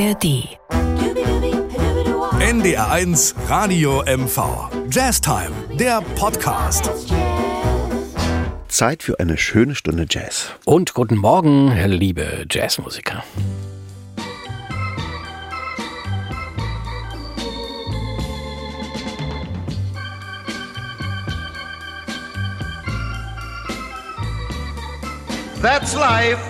ARD. NDR1 Radio MV. Jazztime, der Podcast. Zeit für eine schöne Stunde Jazz. Und guten Morgen, liebe Jazzmusiker. That's life.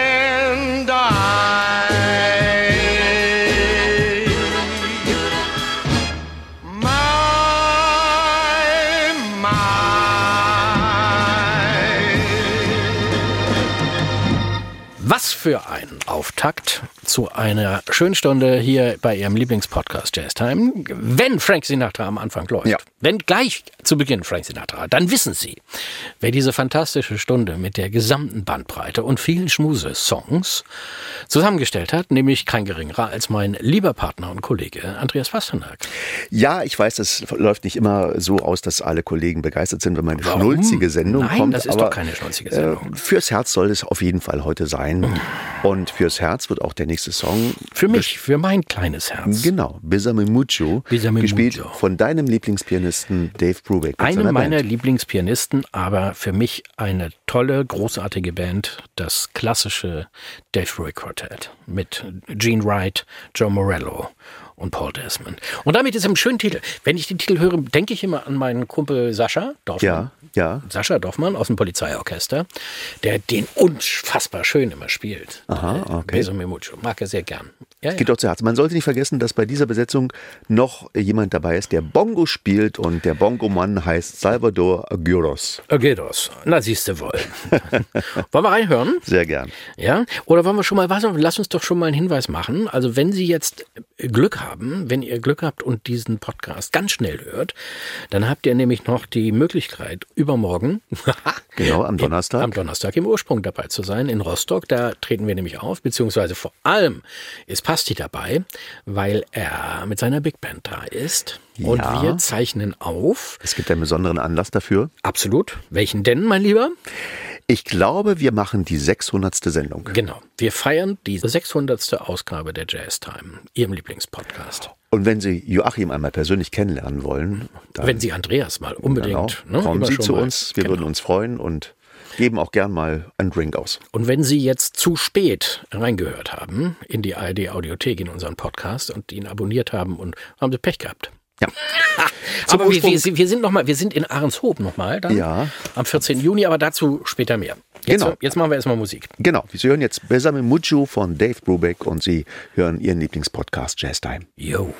für ein Auftakt zu einer schönen Stunde hier bei Ihrem Lieblingspodcast Jazz Time. Wenn Frank Sinatra am Anfang läuft, Ja. wenn gleich zu Beginn Frank Sinatra, dann wissen Sie, wer diese fantastische Stunde mit der gesamten Bandbreite und vielen Schmuse-Songs zusammengestellt hat, nämlich kein geringerer als mein lieber Partner und Kollege Andreas Pasternak. Ja, ich weiß, das läuft nicht immer so aus, dass alle Kollegen begeistert sind, wenn meine Warum? schnulzige Sendung Nein, kommt. das ist aber, doch keine schnulzige Sendung. Äh, fürs Herz soll es auf jeden Fall heute sein. Und fürs Herz wird auch der nächste Song. Für mich, für mein kleines Herz. Genau, Besame Mucho, Besame gespielt Mucho. von deinem Lieblingspianisten Dave Brubeck. mit Eine seiner meiner Band. Lieblingspianisten, aber für mich eine tolle, großartige Band, das klassische Dave Brubeck Quartet mit Gene Wright, Joe Morello und Paul Desmond. Und damit ist im schönen Titel. Wenn ich den Titel höre, denke ich immer an meinen Kumpel Sascha Dorfmann. Ja, ja. Sascha Dorfmann aus dem Polizeiorchester, der den unfassbar schön immer spielt. Aha, Äh, okay. Beso me mucho. Mag er sehr gern. Ja, Geht doch zu Herzen. Man sollte nicht vergessen, dass bei dieser Besetzung noch jemand dabei ist, der Bongo spielt und der Bongo-Mann heißt Salvador Aguirros. ja. Das. Na, siehst du wohl. Wollen wir reinhören? Sehr gern. Ja, oder wollen wir schon mal, was, lass uns doch schon mal einen Hinweis machen. Also wenn Sie jetzt Glück haben, wenn ihr Glück habt und diesen Podcast ganz schnell hört, dann habt ihr nämlich noch die Möglichkeit, übermorgen, Genau, am Donnerstag. am Donnerstag im Ursprung dabei zu sein in Rostock. Da treten wir nämlich auf, beziehungsweise vor allem ist Basti dabei, weil er mit seiner Big Band da ist. Und Ja. wir zeichnen auf. Es gibt einen besonderen Anlass dafür. Absolut. Welchen denn, mein Lieber? Ich glaube, wir machen die 600. Sendung. Genau. Wir feiern die 600. Ausgabe der Jazz Time, Ihrem Lieblingspodcast. Und wenn Sie Joachim einmal persönlich kennenlernen wollen, dann Wenn Sie Andreas mal unbedingt. genau, ne, kommen Sie zu mal- uns. Wir genau. würden uns freuen und geben auch gern mal einen Drink aus. Und wenn Sie jetzt zu spät reingehört haben in die ARD Audiothek in unseren Podcast und ihn abonniert haben und haben Sie Pech gehabt. Ja. Aber wir, wir, wir sind noch mal, wir sind in Ahrenshoop nochmal dann Ja. am 14. Juni, aber dazu später mehr. Jetzt, Genau. jetzt machen wir erstmal Musik. Genau, Sie hören jetzt Besame Mucho von Dave Brubeck und Sie hören Ihren Lieblingspodcast Jazz Time. Yo.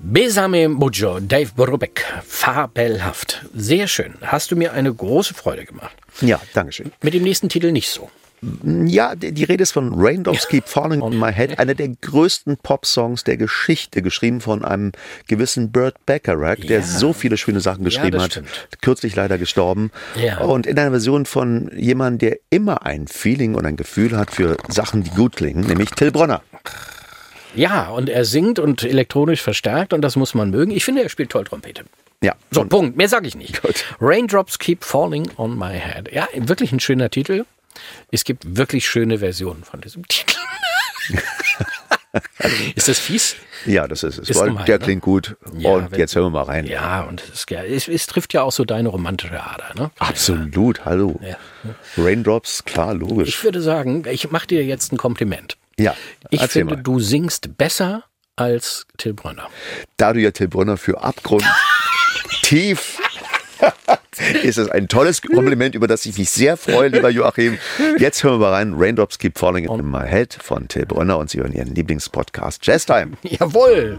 Besame Mujo, Dave Brubeck. Fabelhaft. Sehr schön. Hast du mir eine große Freude gemacht. Ja, Dankeschön. Mit dem nächsten Titel nicht so. Ja, die, Rede ist von Raindrops Keep Falling on My Head, einer der größten Popsongs der Geschichte, geschrieben von einem gewissen Burt Bacharach, der Ja. so viele schöne Sachen geschrieben das hat, stimmt. kürzlich leider gestorben. Ja. Und in einer Version von jemandem, der immer ein Feeling und ein Gefühl hat für Sachen, die gut klingen, nämlich Till Bronner. Ja, und er singt und elektronisch verstärkt und das muss man mögen. Ich finde, er spielt toll Trompete. Ja, So, Punkt. Mehr sage ich nicht. Gut. Raindrops keep falling on my head. Ja, wirklich ein schöner Titel. Es gibt wirklich schöne Versionen von diesem Titel. ist das fies? ja, das ist es. Ist gemein, der ne? klingt gut. Ja, und wenn- jetzt hören wir mal rein. Ja, und es, ja- es, es trifft ja auch so deine romantische Ader. Ne? Absolut, hallo. Ja. Raindrops, klar, Ich logisch. würde sagen, ich mache dir jetzt ein Kompliment. Ja, Ich finde, mal. du singst besser als Till Brönner. da du ja Till Brunner für Abgrund tief ist es ein tolles Kompliment, über das ich mich sehr freue, lieber Joachim. Jetzt hören wir mal rein. Raindrops Keep Falling in My Head von Till Brunner und Sie hören Ihren Lieblingspodcast Jazz Time. Jawohl!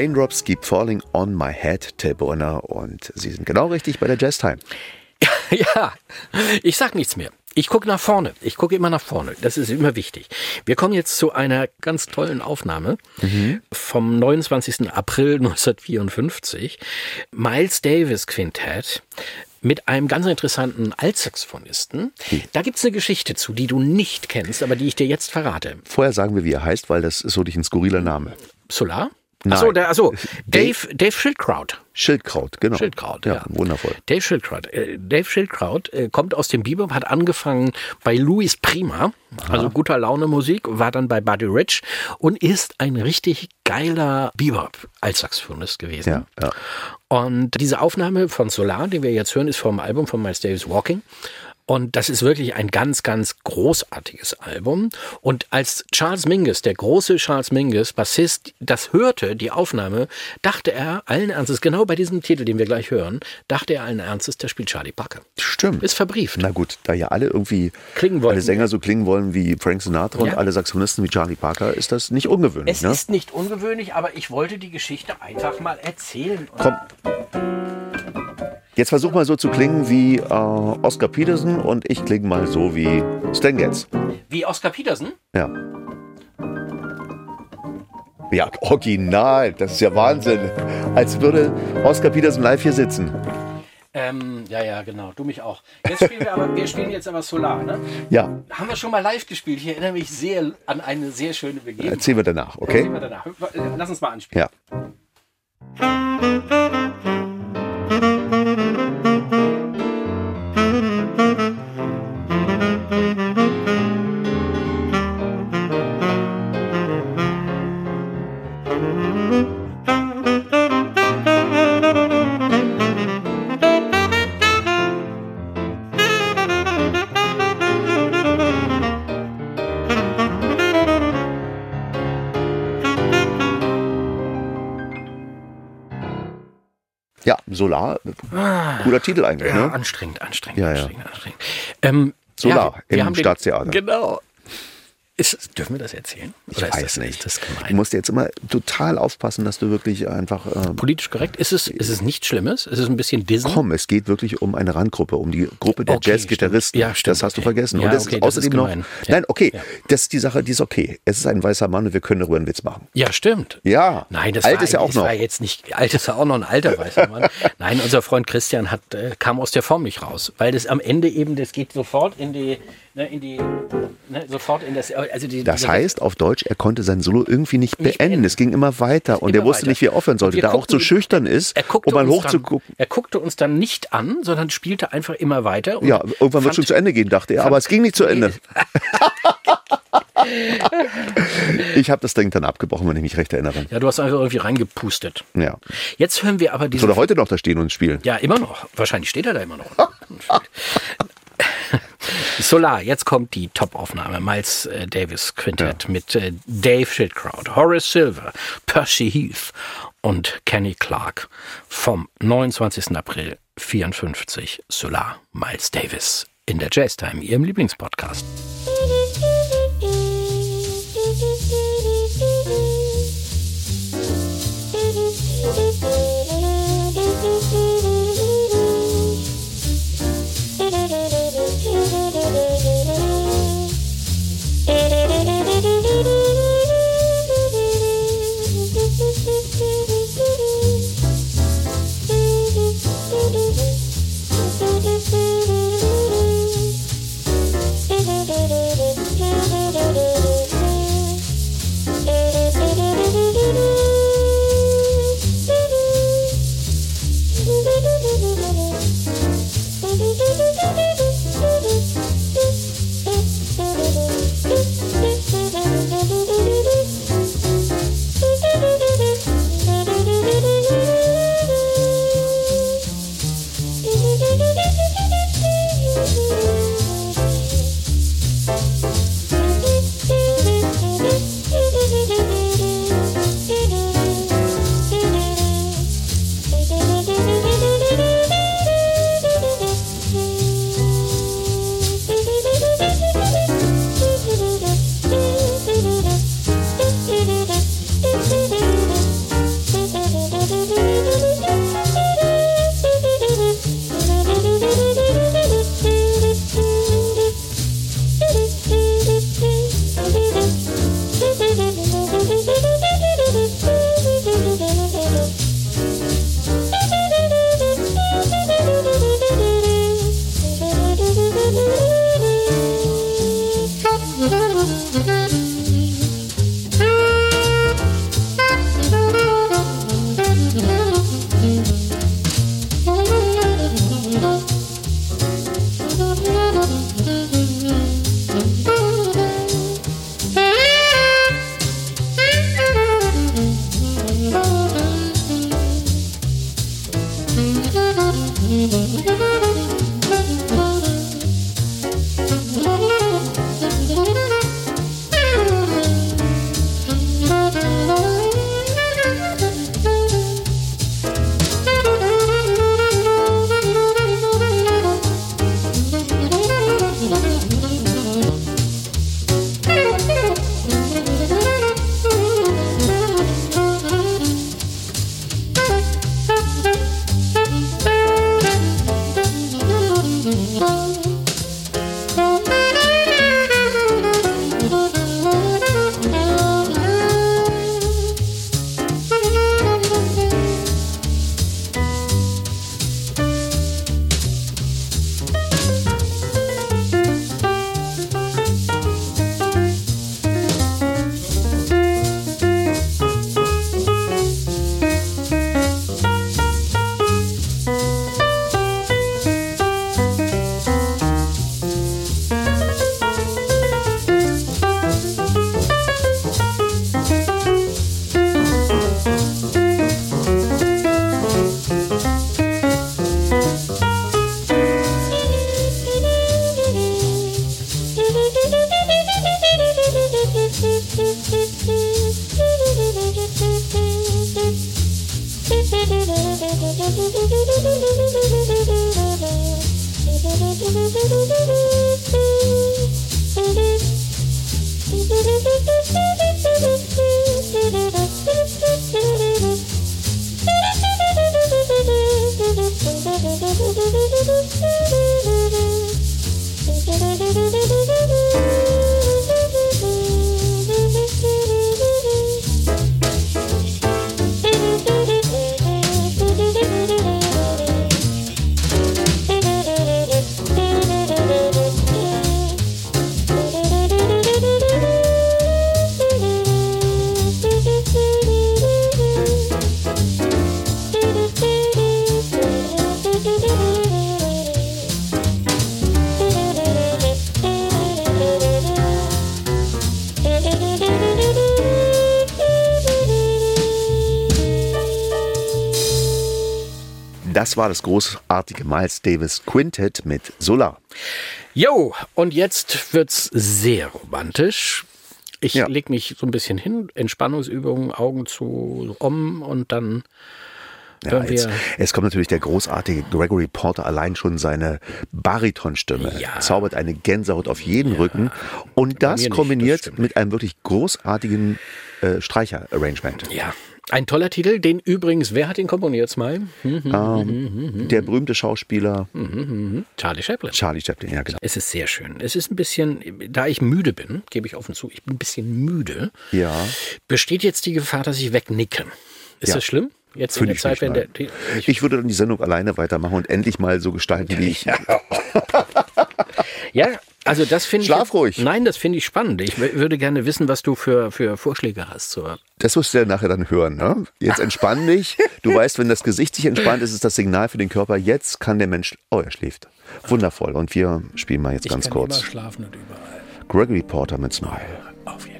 Raindrops Keep Falling on My Head, Till Brunner. Und Sie sind genau richtig bei der Jazz Time. Ja, ich sag nichts mehr. Ich gucke nach vorne. Ich gucke immer nach vorne. Das ist immer wichtig. Wir kommen jetzt zu einer ganz tollen Aufnahme vom 29. April 1954. Miles Davis Quintett mit einem ganz interessanten Altsaxophonisten. Da gibt's eine Geschichte zu, die du nicht kennst, aber die ich dir jetzt verrate. Vorher sagen wir, wie er heißt, weil das ist so nicht ein skurriler Name. Solar? Nein. Achso, der, achso, Dave, Dave Schildkraut. Schildkraut, genau. Schildkraut, ja. ja. Wundervoll. Dave Schildkraut. Äh, Dave Schildkraut äh, kommt aus dem Bebop, hat angefangen bei Louis Prima, also guter Laune Musik, war dann bei Buddy Rich und ist ein richtig geiler Bebop als Saxophonist gewesen. Ja, ja. Und diese Aufnahme von Solar, die wir jetzt hören, ist vom Album von Miles Davis Walking. Und das ist wirklich ein ganz, ganz großartiges Album. Und als Charles Mingus, der große Charles Mingus, Bassist, das hörte, die Aufnahme, dachte er allen Ernstes, genau bei diesem Titel, den wir gleich hören, dachte er allen Ernstes, der spielt Charlie Parker. Stimmt. Ist verbrieft. Na gut, da ja alle irgendwie Klingen wollen. alle Sänger so klingen wollen wie Frank Sinatra Ja. und alle Saxophonisten wie Charlie Parker, ist das nicht ungewöhnlich. Es ne? ist nicht ungewöhnlich, aber ich wollte die Geschichte einfach mal erzählen. Komm. Jetzt versuch mal so zu klingen wie äh, Oscar Peterson und ich klinge mal so wie Stan Getz. Wie Oscar Peterson? Ja. Ja, original. Das ist ja Wahnsinn. Als würde Oscar Peterson live hier sitzen. Ähm, ja, ja, genau. Du mich auch. Jetzt spielen wir aber, wir spielen jetzt aber Solar, ne? Ja, Haben wir schon mal live gespielt. Ich erinnere mich sehr an eine sehr schöne Begebenheit. erzählen wir danach, okay? wir danach. Lass uns mal anspielen. Ja, cooler Titel eigentlich. Ja, ne? anstrengend, anstrengend, Ja, ja. anstrengend, anstrengend. Ähm, Solar wir im den- Staatstheater. Genau. Ist, dürfen wir das erzählen? Ich Oder ist weiß das, nicht. Das Du musst jetzt immer total aufpassen, dass du wirklich einfach. Äh, Politisch korrekt? Ist es, ist es nichts Schlimmes? Ist es ein bisschen Disney? komm, es geht wirklich um eine Randgruppe, um die Gruppe der Okay, Jazzgitarristen. Ja, stimmt, das hast du vergessen. Ja, Und das okay, ist das außerdem ist noch. Ja. Nein, okay, Ja. das ist die Sache, die ist okay. Es ist ein weißer Mann und wir können darüber einen Witz machen. Ja, stimmt. Ja. Nein, das Alt war, ist ja auch das noch. war jetzt nicht, alt ist ja auch noch ein alter weißer Mann. Nein, unser Freund Christian hat, äh, kam aus der Form nicht raus, weil das am Ende eben, das geht sofort in die, ne, in die, ne, sofort in das, also die, Das heißt auf Deutsch, er konnte sein Solo irgendwie nicht beenden. beenden. Es ging immer weiter und Immer er wusste weiter. nicht, wie er aufhören sollte, da auch zu schüchtern ist, er um mal hochzugucken. Er guckte uns dann nicht an, sondern spielte einfach immer weiter. und Ja, irgendwann wird fand- schon zu Ende gehen, dachte er, aber es ging nicht zu Ende. Ich habe das Ding dann abgebrochen, wenn ich mich recht erinnere. Ja, du hast einfach irgendwie reingepustet. Ja. Jetzt hören wir aber diese. Soll er heute noch da stehen und spielen? Ja, immer noch. Wahrscheinlich steht er da immer noch. Solar, jetzt kommt die Top-Aufnahme. Miles äh, Davis Quintett mit äh, Dave Schildkraut, Horace Silver, Percy Heath und Kenny Clark vom 29. April 54. Solar, Miles Davis in der Jazz Time, Ihrem Lieblingspodcast. Das war das großartige Miles Davis Quintet mit Solar. Jo, und jetzt wird's sehr romantisch. Ich Ja. leg mich so ein bisschen hin, Entspannungsübungen, Augen zu, um und dann Ja, hören jetzt, wir. es kommt natürlich der großartige Gregory Porter, allein schon seine Baritonstimme Ja. zaubert eine Gänsehaut auf jeden Rücken und das das kombiniert stimmt mit einem wirklich großartigen äh, Streicher-Arrangement. Ja, ein toller Titel, den übrigens, wer hat ihn komponiert, Smile? Hm, Ähm, der berühmte Schauspieler Charlie Chaplin. Charlie Chaplin, ja genau. Es ist sehr schön. Es ist ein bisschen, da ich müde bin, gebe ich offen zu, ich bin ein bisschen müde. Ja. Besteht jetzt die Gefahr, dass ich wegnicke? Ist Ja. das schlimm? Jetzt in der ich Zeit, wenn der. ich, Ich würde dann die Sendung alleine weitermachen und endlich mal so gestalten, wie ich. Ja, also das finde ich. Schlaf ruhig. Nein, das finde ich spannend. Ich würde gerne wissen, was du für, für Vorschläge hast. Zur, Das wirst du ja nachher dann hören. Ne? Jetzt entspann dich. Du weißt, wenn das Gesicht sich entspannt, ist es das Signal für den Körper. Jetzt kann der Mensch. Oh, er schläft. Wundervoll. Und wir spielen mal jetzt ganz ich kann kurz. immer schlafen und überall. Gregory Porter mit Smile. Auf jeden Fall.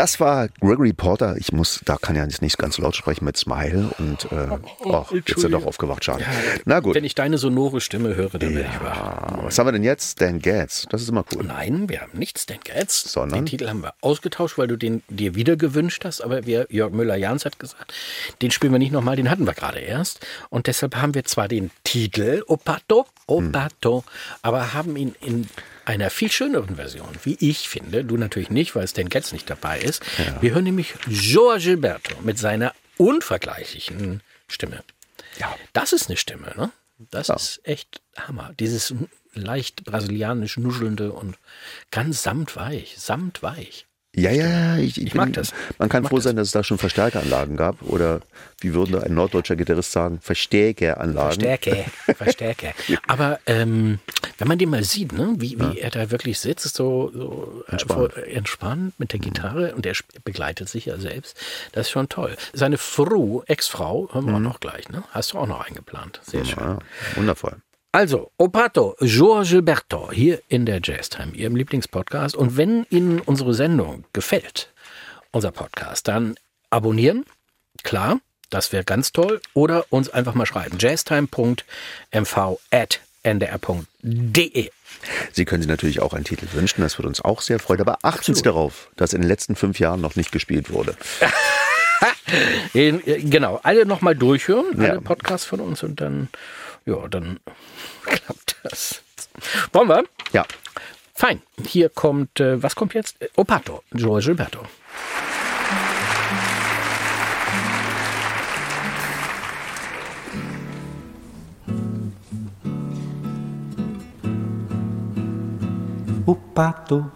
Das war Gregory Porter. Ich muss, da kann ja jetzt nicht ganz laut sprechen mit Smile und äh, oh, jetzt ist er doch aufgewacht, schade. Na gut. Wenn ich deine sonore Stimme höre, dann werde ich wach. Was haben wir denn jetzt? Stan Getz. Das ist immer cool. Nein, wir haben nicht Stan Getz. Sondern? Den Titel haben wir ausgetauscht, weil du den dir wieder gewünscht hast. Aber wir, Jörg Müller-Jans hat gesagt, den spielen wir nicht nochmal, den hatten wir gerade erst. Und deshalb haben wir zwar den Titel Opato, Opato, aber haben ihn in einer viel schöneren Version, wie ich finde. Du natürlich nicht, weil Stan Getz nicht dabei ist. Wir hören nämlich Joa Gilberto mit seiner unvergleichlichen Stimme. Ja. Das ist eine Stimme, ne? Das Ja. ist echt Hammer. Dieses leicht brasilianisch nuschelnde und ganz samtweich, samtweich. Ja, ja, ja. Ich, Ich mag das. Man kann Ich froh das. sein, dass es da schon Verstärkeranlagen gab. Oder wie würde ein norddeutscher Gitarrist sagen, Verstärkeranlagen. Verstärke, Verstärke. Aber ähm, wenn man den mal sieht, ne, wie, wie er da wirklich sitzt, so, so äh, Entspannt. entspannt mit der Gitarre und er begleitet sich ja selbst, das ist schon toll. Seine Fru, Ex-Frau, hören wir auch noch gleich, ne? Hast du auch noch eingeplant. Sehr schön. Ja, wundervoll. Also, Opato, Joao Gilberto, hier in der Jazztime, Ihrem Lieblingspodcast. Und wenn Ihnen unsere Sendung gefällt, unser Podcast, dann abonnieren, klar, das wäre ganz toll. Oder uns einfach mal schreiben, jazztime.mv.ndr.de. Sie können sich natürlich auch einen Titel wünschen, das würde uns auch sehr freuen. Aber achten Sie darauf, dass in den letzten fünf Jahren noch nicht gespielt wurde. In- äh, Genau, alle nochmal durchhören, alle Ja. Podcasts von uns und dann, ja, dann klappt das. Wollen wir? Ja, Fein. Hier kommt, äh, was kommt jetzt? Opato, Joao Gilberto. O pato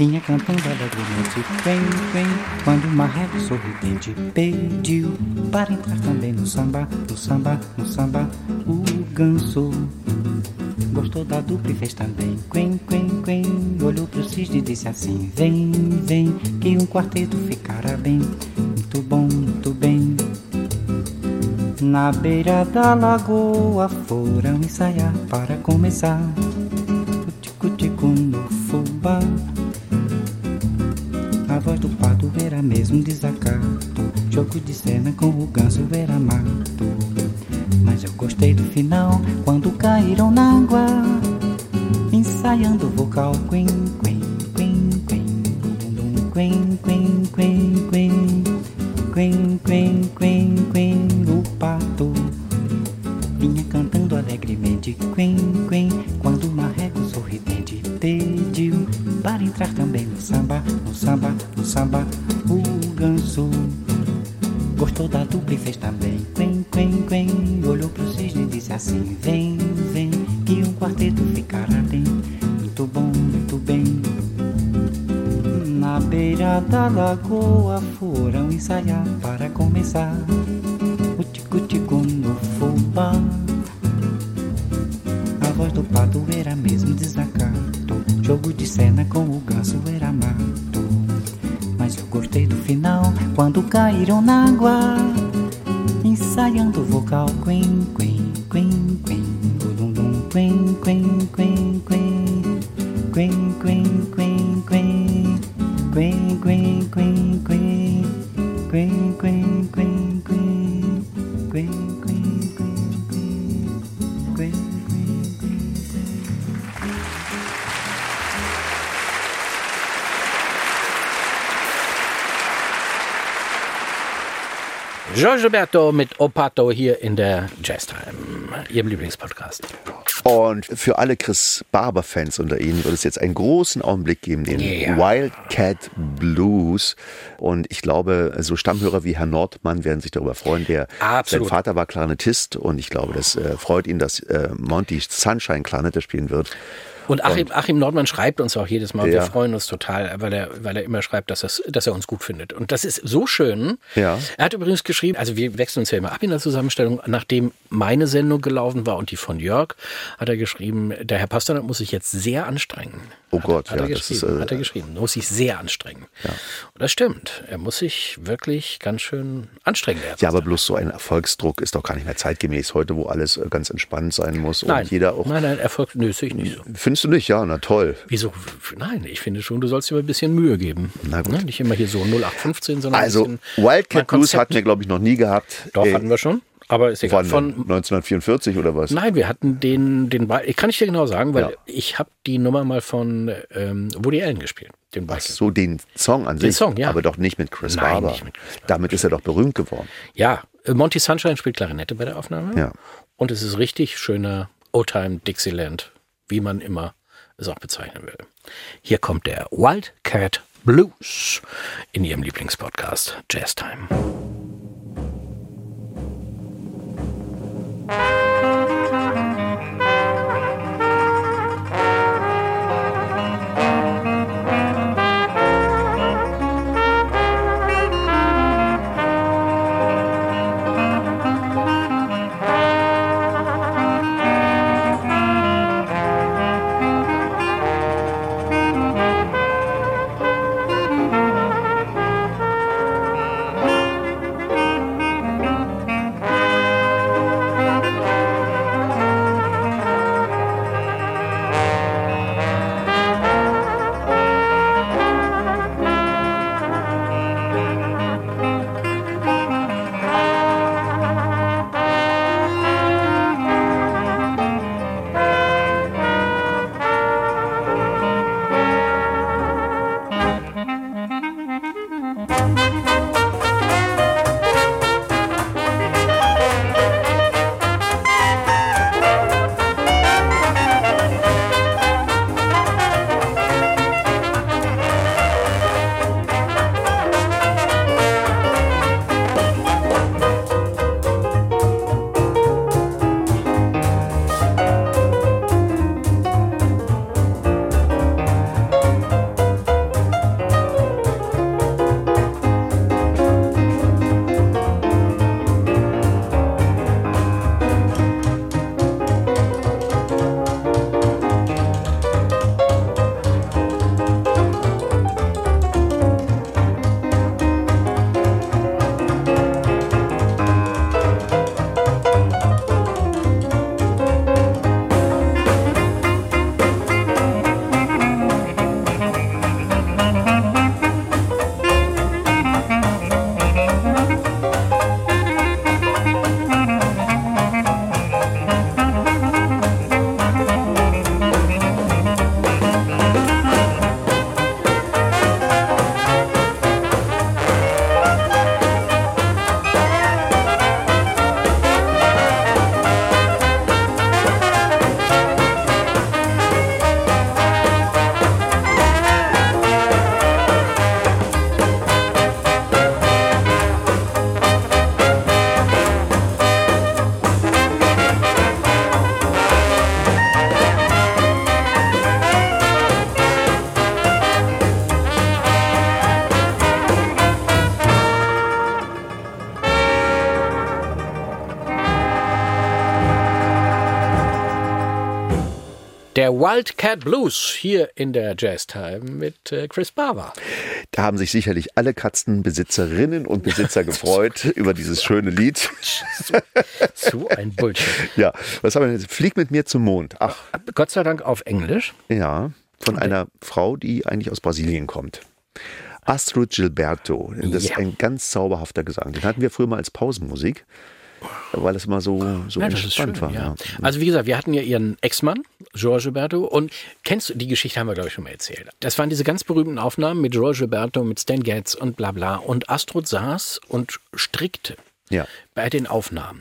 vinha cantando alegremente Vem, vem, quando uma régua sorridente Pediu para entrar também no samba No samba, no samba O ganso Gostou da dupla e fez também. Quen, quen, quen. Olhou pro cisne e disse assim: Vem, vem, que um quarteto ficará bem. Muito bom, muito bem. Na beira da lagoa foram ensaiar para começar. O tico-tico no fubá. Mesmo um desacato. Jogo de cena com o ganso era mato. Mas eu gostei do final quando caíram na água. Ensaiando o vocal quen, quen, quen, quen. Quen, quen, quen, quen. Quen, quen, quen, quen. O pato vinha cantando alegremente. Quen, quen. Quando o marreco sorridente pediu para entrar também no samba, no samba, no samba. Da dupla e fez também. Quen, quen, quen. Olhou pro cisne e disse assim: Vem, vem, que um quarteto ficará bem. Muito bom, muito bem. Na beira da lagoa foram ensaiar para começar. Caíram na água. Ensaiando o vocal quen, quen, Giorgio Berto mit Opato hier in der Jazztime, Ihrem Lieblingspodcast. Und für alle Chris Barber-Fans unter Ihnen wird es jetzt einen großen Augenblick geben, den Ja. Wildcat Blues. Und ich glaube, so Stammhörer wie Herr Nordmann werden sich darüber freuen. Der, Absolut. Sein Vater war Klarinettist und ich glaube, das äh, freut ihn, dass äh, Monty Sunshine Klarinette spielen wird. Und Achim, Achim Nordmann schreibt uns auch jedes Mal, wir Ja. freuen uns total, weil er, weil er immer schreibt, dass, das, dass er uns gut findet. Und das ist so schön. Ja. Er hat übrigens geschrieben, also wir wechseln uns ja immer ab in der Zusammenstellung, nachdem meine Sendung gelaufen war und die von Jörg, hat er geschrieben, der Herr Pasternak muss sich jetzt sehr anstrengen. Oh hat, Gott, hat ja, er das geschrieben, ist, äh, hat er geschrieben, muss sich sehr anstrengen. Und das stimmt. Er muss sich wirklich ganz schön anstrengen. Ja, aber bloß so ein Erfolgsdruck ist doch gar nicht mehr zeitgemäß heute, wo alles äh, ganz entspannt sein muss nein, und jeder auch. nein, nein, Erfolg, nö, sehe ich nicht so. Findest du nicht? Ja, na toll. Wieso? Nein, ich finde schon, du sollst dir mal ein bisschen Mühe geben. Na gut. Ne? Nicht immer hier so 0815, sondern Also, Wildcat Blues hatten wir, glaube ich, noch nie gehabt. Doch, Äh, hatten wir schon. Aber ist egal. Von, denn? 1944 oder was? nein, wir hatten den, den Ba- ich kann ich dir genau sagen, weil Ja. ich habe die Nummer mal von ähm, Woody Allen gespielt. Den Ach Biker. so, den Song an sich. Song, ja. Aber doch nicht mit Chris Nein, Barber. nicht mit Chris Barber. Damit ist er doch berühmt geworden. Ja, äh, Monty Sunshine spielt Klarinette bei der Aufnahme. Ja. Und es ist richtig schöner Old-Time Dixieland, wie man immer es auch bezeichnen will. Hier kommt der Wildcat Blues in ihrem Lieblingspodcast Jazz Time. Wildcat Blues hier in der Jazz Time mit äh, Chris Barber. Da haben sich sicherlich alle Katzenbesitzerinnen und Besitzer gefreut über dieses schöne Lied. So ein Bullshit. Ja, was haben wir denn jetzt? Flieg mit mir zum Mond. Ach, Gott sei Dank auf Englisch. ja, von einer Frau, die eigentlich aus Brasilien kommt. Astrid Gilberto. Das ist Ja. ein ganz zauberhafter Gesang. Den hatten wir früher mal als Pausenmusik, weil es immer so, so Ja, entspannt schön, war. ja. Ja. Also wie gesagt, wir hatten ja ihren Ex-Mann, George Gilberto, und kennst du, die Geschichte haben wir, glaube ich, schon mal erzählt. Das waren diese ganz berühmten Aufnahmen mit George Gilberto, mit Stan Getz und bla bla. Und Astrid saß und strickte Ja. bei den Aufnahmen.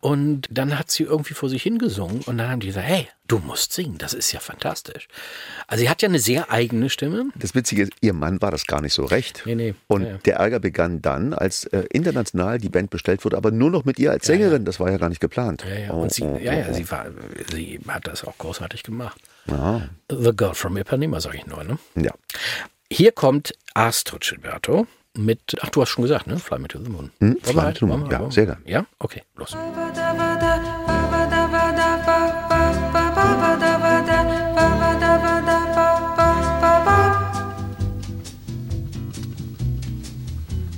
Und dann hat sie irgendwie vor sich hingesungen und dann haben die gesagt, hey, du musst singen, das ist ja fantastisch. Also sie hat ja eine sehr eigene Stimme. Das Witzige ist, ihr Mann war das gar nicht so recht. Nee, nee. Und Ja, ja. der Ärger begann dann, als äh, international die Band bestellt wurde, aber nur noch mit ihr als Sängerin. Das war ja gar nicht geplant. Ja, ja. Und sie, oh, ja, oh, ja, oh. sie, war, sie hat das auch großartig gemacht. Ja. The Girl from Ipanema, sage ich nur. Ne? ja. Hier kommt Astrid Gilberto mit, ach, du hast schon gesagt, ne? Fly Me to the Moon. Hm, Fly Me halt- to the Moon, ja, sehr gern. Ja? Okay, los.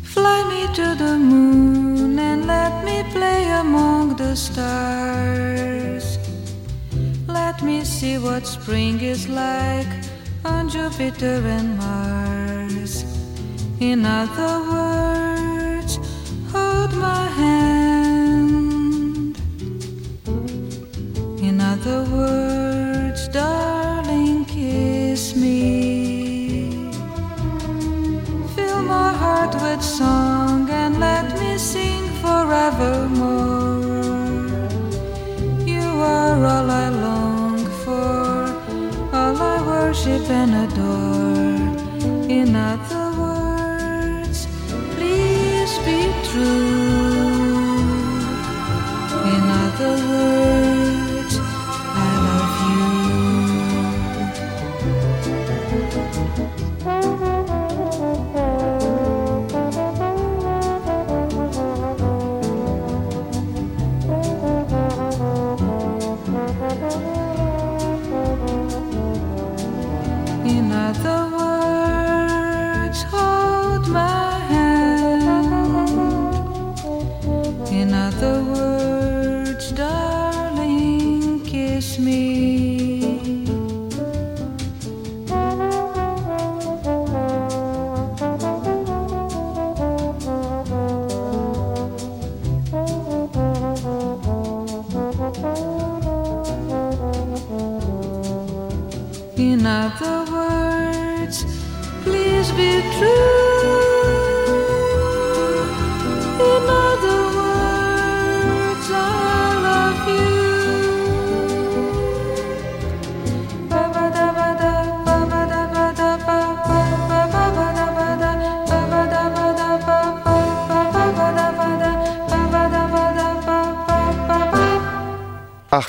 Fly me to the moon and let me play among the stars. Let me see what spring is like on Jupiter and Mars. In other words, hold my hand. In other words, darling, kiss me. Fill my heart with song and let me sing forevermore. You are all I long for, all I worship and adore. In other be true. In other words,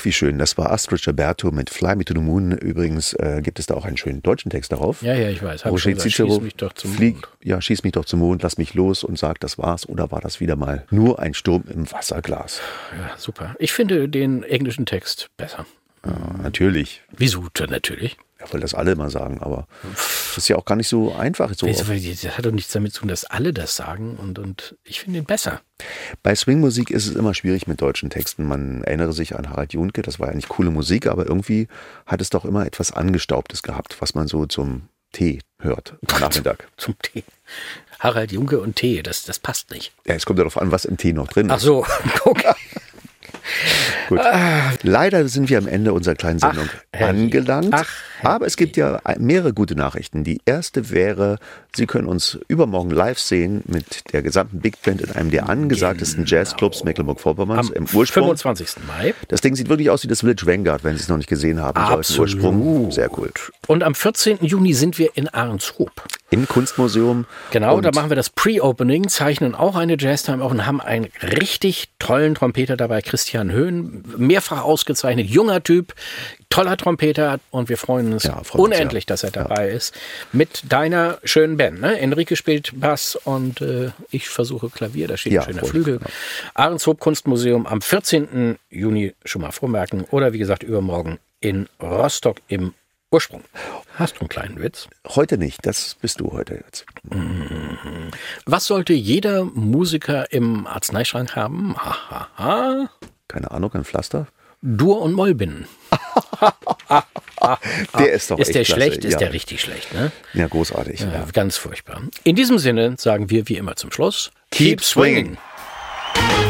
Ach, wie schön. Das war Astrid Gilberto mit Fly Me to the Moon. Übrigens äh, gibt es da auch einen schönen deutschen Text darauf. Ja, ja, ich weiß. Hab gesagt, Cicero, schieß mich doch zum flieg, Mond. Ja, schieß mich doch zum Mond, lass mich los und sag, das war's. Oder war das wieder mal nur ein Sturm im Wasserglas? Ja, super. Ich finde den englischen Text besser. Ja, natürlich. Wieso? Natürlich. Ja, weil das alle immer sagen, aber das ist ja auch gar nicht so einfach. So Das hat doch nichts damit zu tun, dass alle das sagen und, und ich finde ihn besser. Bei Swingmusik ist es immer schwierig mit deutschen Texten. Man erinnere sich an Harald Junke, das war eigentlich coole Musik, aber irgendwie hat es doch immer etwas Angestaubtes gehabt, was man so zum Tee hört am Nachmittag. Zum Tee. Harald Junke und Tee, das, das passt nicht. Ja, es kommt darauf an, was im Tee noch drin Ach ist. so, guck. Gut. Leider sind wir am Ende unserer kleinen Sendung herrje. angelangt. Ach, aber es gibt ja mehrere gute Nachrichten. Die erste wäre, Sie können uns übermorgen live sehen mit der gesamten Big Band in einem der angesagtesten Jazzclubs Mecklenburg-Vorpommerns Genau. Am im Ursprung. 25. Mai. Das Ding sieht wirklich aus wie das Village Vanguard, wenn Sie es noch nicht gesehen haben sollten. Absolut. Ursprung. Sehr cool. Und am 14. Juni sind wir in Ahrenshoop. Im Kunstmuseum. Genau, da machen wir das Pre-Opening, zeichnen auch eine Jazztime auf und haben einen richtig tollen Trompeter dabei, Christian Höhn, mehrfach ausgezeichnet, junger Typ, toller Trompeter und wir freuen uns Ja, unendlich, dass er dabei ist mit deiner schönen Band. Ne? Enrique spielt Bass und äh, ich versuche Klavier, da steht Ja, ein schöner Flügel. Ahrenshoop Kunstmuseum am 14. Juni schon mal vormerken oder wie gesagt übermorgen in Rostock im Ursprung. Hast du einen kleinen Witz? Heute nicht, das bist du heute jetzt. Was sollte jeder Musiker im Arzneischrank haben? Ha, ha, ha. Keine Ahnung, ein Pflaster? Dur und Mollbinden. Der ist doch Ist echt der klasse. schlecht? Ist ja. der richtig schlecht, ne? Ja, großartig. Ja, Ja. Ganz furchtbar. In diesem Sinne sagen wir wie immer zum Schluss: Keep swinging. All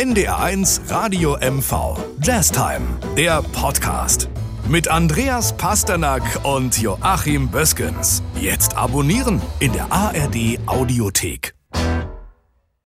NDR1 Radio MV. Jazztime, der Podcast. Mit Andreas Pasternak und Joachim Böskens. Jetzt abonnieren in der ARD Audiothek.